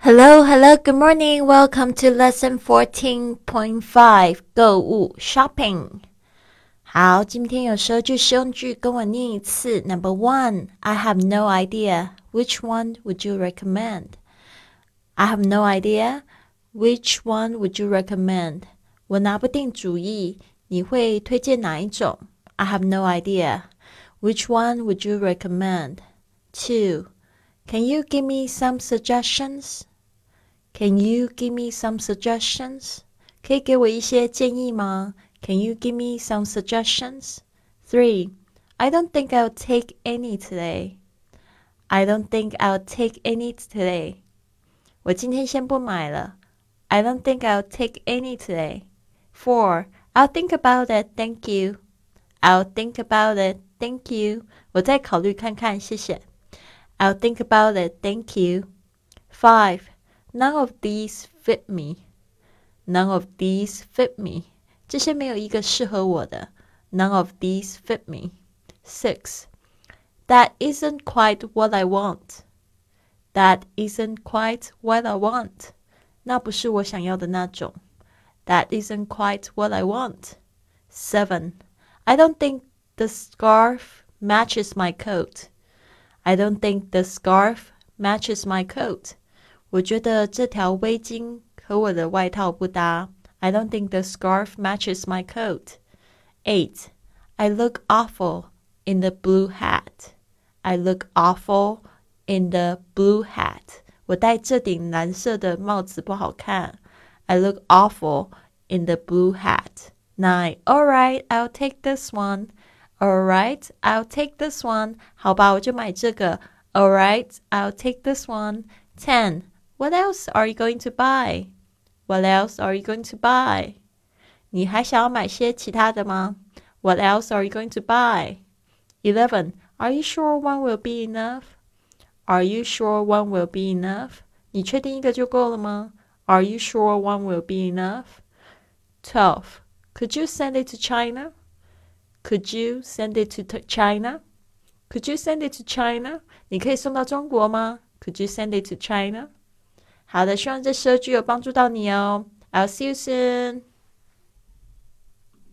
Hello, hello, good morning. Welcome to lesson fourteen point five 购物 shopping. 好，今天有十二句实用句，跟我念一次。Number one, I have no idea. Which one would you recommend? I have no idea. Which one would you recommend? 我拿不定主意，你会推荐哪一种？I have no idea. Which one would you recommend? Two, can you give me some suggestions? Can you give me some suggestions? 可以给我一些建议吗？Can you give me some suggestions? Three. I don't think I'll take any today. I don't think I'll take any today. 我今天先不买了。I don't think I'll take any today. Four. I'll think about it. Thank you. I'll think about it. Thank you. 我再考虑看看，谢谢。I'll think about it. Thank you. Five. None of these fit me. None of these fit me. 这些没有一个适合我的。None of these fit me. Six. That isn't quite what I want. That isn't quite what I want. 那不是我想要的那种。That isn't quite what I want. Seven. I don't think the scarf matches my coat. I don't think the scarf matches my coat. 我觉得这条围巾和我的外套不搭。I don't think the scarf matches my coat. Eight. I look awful in the blue hat. I look awful in the blue hat. 我戴这顶蓝色的帽子不好看。I look awful in the blue hat. Nine. All right, I'll take this one. All right, I'll take this one. 好吧，我就买这个。All right, I'll take this one. Ten. What else are you going to buy? What else are you going to buy? 你还想要买些其他的吗？What else are you going to buy? Eleven. Are you sure one will be enough? Are you sure one will be enough? 你确定一个就够了吗？Are you sure one will be enough? Twelve. Could you send it to China? Could you send it to China? Could you send it to China? 你可以送到中国吗？Could you send it to China? 好的，希望这十二句有帮助到你哦。I'll see you soon.